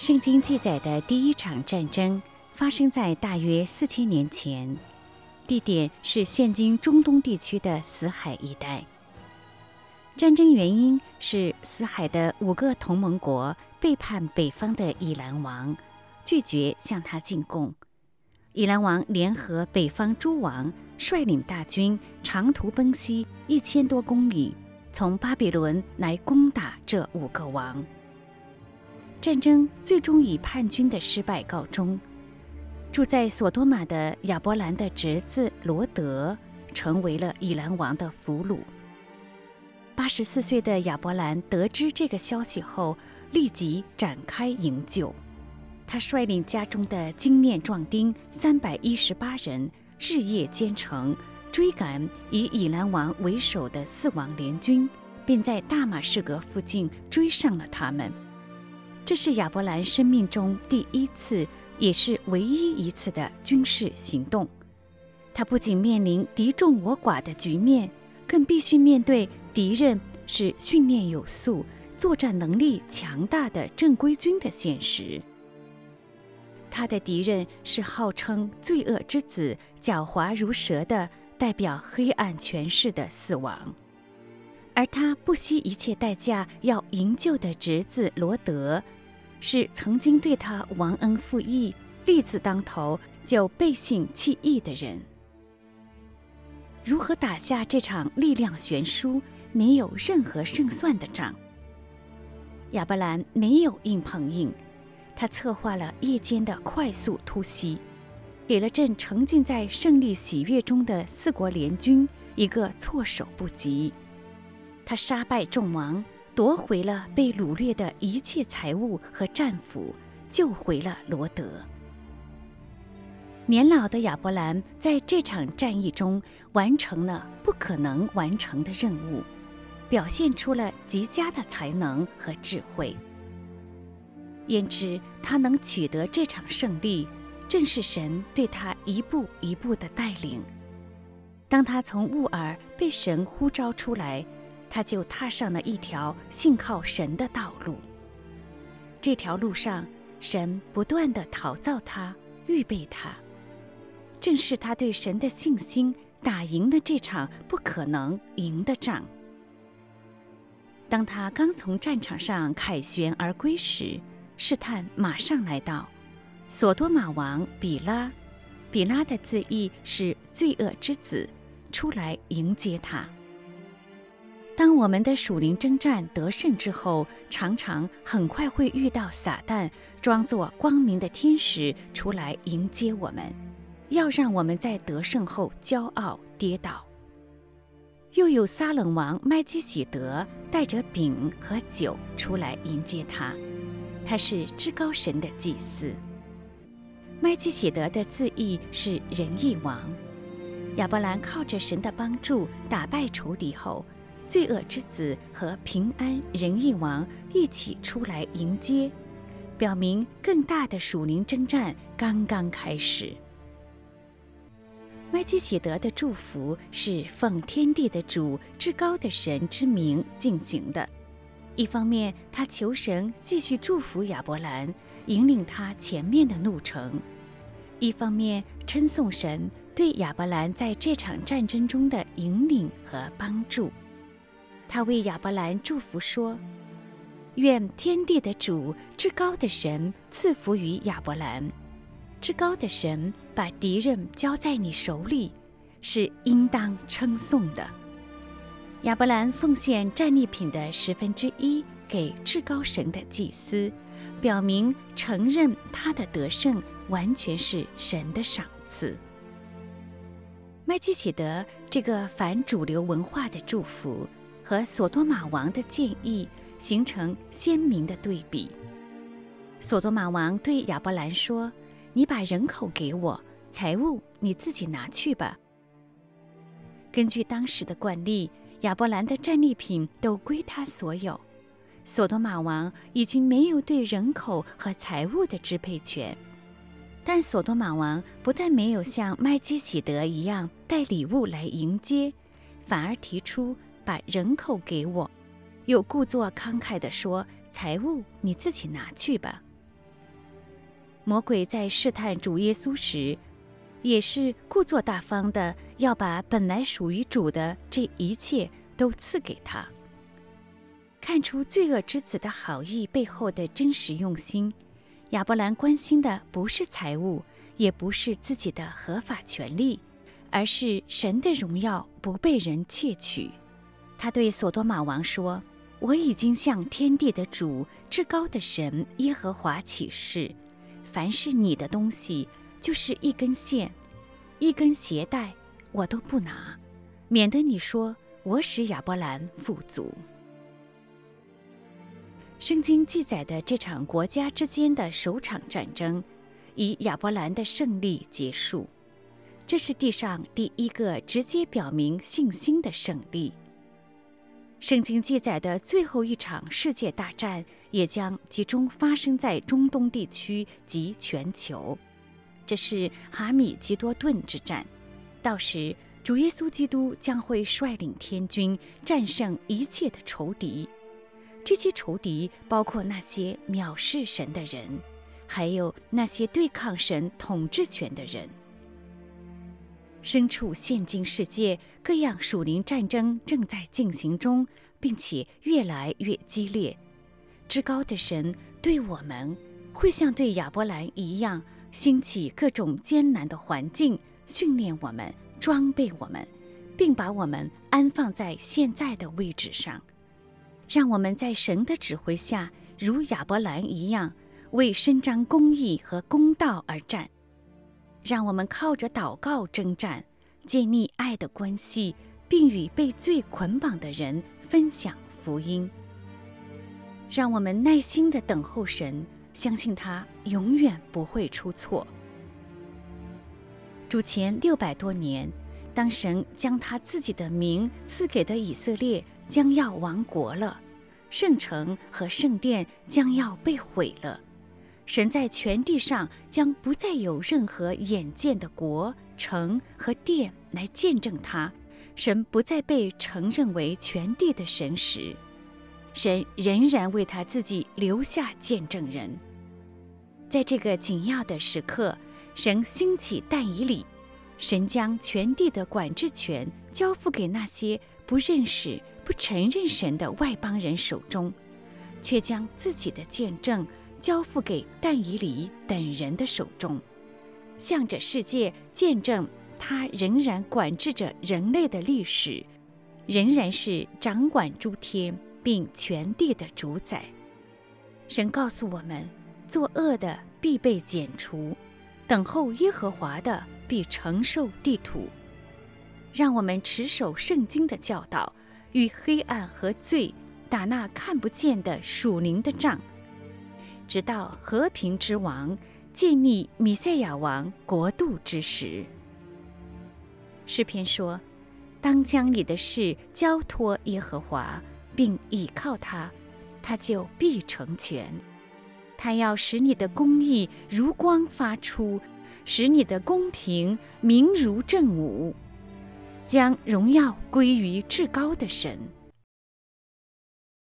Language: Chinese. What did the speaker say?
圣经记载的第一场战争发生在大约四千年前，地点是现今中东地区的死海一带。战争原因是死海的五个同盟国背叛北方的以兰王，拒绝向他进贡。以兰王联合北方诸王，率领大军长途奔袭一千多公里，从巴比伦来攻打这五个王。战争最终以叛军的失败告终。住在索多玛的亚伯兰的侄子罗德成为了以兰王的俘虏。八十四岁的亚伯兰得知这个消息后，立即展开营救。他率领家中的精练壮丁三百一十八人，日夜兼程追赶以以兰王为首的四王联军，并在大马士革附近追上了他们。这是亚伯兰生命中第一次，也是唯一一次的军事行动。他不仅面临敌众我寡的局面，更必须面对敌人是训练有素、作战能力强大的正规军的现实。他的敌人是号称罪恶之子、狡猾如蛇的代表黑暗权势的死亡，而他不惜一切代价要营救的侄子罗德。是曾经对他忘恩负义、利字当头就背信弃义的人。如何打下这场力量悬殊、没有任何胜算的仗？亚伯兰没有硬碰硬，他策划了夜间的快速突袭，给了正沉浸在胜利喜悦中的四国联军一个措手不及。他杀败众王。夺回了被掳掠的一切财物和战俘，救回了罗德。年老的亚伯兰在这场战役中完成了不可能完成的任务，表现出了极佳的才能和智慧。焉知他能取得这场胜利，正是神对他一步一步的带领。当他从乌尔被神呼召出来。他就踏上了一条信靠神的道路。这条路上，神不断地陶造他，预备他。正是他对神的信心，打赢了这场不可能赢的仗。当他刚从战场上凯旋而归时，试探马上来到。索多玛王比拉，比拉的字义是罪恶之子，出来迎接他。当我们的属灵征战得胜之后，常常很快会遇到撒旦装作光明的天使出来迎接我们，要让我们在得胜后骄傲跌倒。又有撒冷王麦基洗德带着饼和酒出来迎接他，他是至高神的祭司。麦基洗德的字义是仁义王。亚伯兰靠着神的帮助打败仇敌后。罪恶之子和平安仁义王一起出来迎接，表明更大的属灵征战刚刚开始。麦基洗德的祝福是奉天地的主至高的神之名进行的。一方面，他求神继续祝福亚伯兰，引领他前面的路程；一方面，称颂神对亚伯兰在这场战争中的引领和帮助。他为亚伯兰祝福说：“愿天地的主、至高的神赐福于亚伯兰。至高的神把敌人交在你手里，是应当称颂的。”亚伯兰奉献战利品的十分之一给至高神的祭司，表明承认他的得胜完全是神的赏赐。麦基洗德这个反主流文化的祝福。和索多玛王的建议形成鲜明的对比。索多玛王对亚伯兰说：“你把人口给我，财物你自己拿去吧。”根据当时的惯例，亚伯兰的战利品都归他所有。索多玛王已经没有对人口和财物的支配权，但索多玛王不但没有像麦基洗德一样带礼物来迎接，反而提出。把人口给我，又故作慷慨地说：“财物你自己拿去吧。”魔鬼在试探主耶稣时，也是故作大方的要把本来属于主的这一切都赐给他。看出罪恶之子的好意背后的真实用心，亚伯兰关心的不是财物，也不是自己的合法权利，而是神的荣耀不被人窃取。他对所多玛王说：“我已经向天地的主、至高的神耶和华起誓，凡是你的东西，就是一根线、一根鞋带，我都不拿，免得你说我使亚伯兰富足。”圣经记载的这场国家之间的首场战争，以亚伯兰的胜利结束。这是地上第一个直接表明信心的胜利。圣经记载的最后一场世界大战也将集中发生在中东地区及全球，这是哈米吉多顿之战。到时，主耶稣基督将会率领天军战胜一切的仇敌。这些仇敌包括那些藐视神的人，还有那些对抗神统治权的人。身处现今世界，各样属灵战争正在进行中，并且越来越激烈。至高的神对我们，会像对亚伯兰一样，兴起各种艰难的环境，训练我们，装备我们，并把我们安放在现在的位置上，让我们在神的指挥下，如亚伯兰一样，为伸张公义和公道而战。让我们靠着祷告征战，建立爱的关系，并与被罪捆绑的人分享福音。让我们耐心地等候神，相信他永远不会出错。主前六百多年，当神将他自己的名赐给的以色列将要亡国了，圣城和圣殿将要被毁了。神在全地上将不再有任何眼见的国、城和殿来见证他。神不再被承认为全地的神时，神仍然为他自己留下见证人。在这个紧要的时刻，神兴起但以理，神将全地的管制权交付给那些不认识、不承认神的外邦人手中，却将自己的见证。交付给但以理等人的手中，向着世界见证，他仍然管制着人类的历史，仍然是掌管诸天并全地的主宰。神告诉我们：作恶的必被剪除，等候耶和华的必承受地土。让我们持守圣经的教导，与黑暗和罪打那看不见的属灵的仗。直到和平之王建立米赛亚王国度之时，诗篇说：“当将你的事交托耶和华，并倚靠他，他就必成全。他要使你的公义如光发出，使你的公平明如正午，将荣耀归于至高的神。”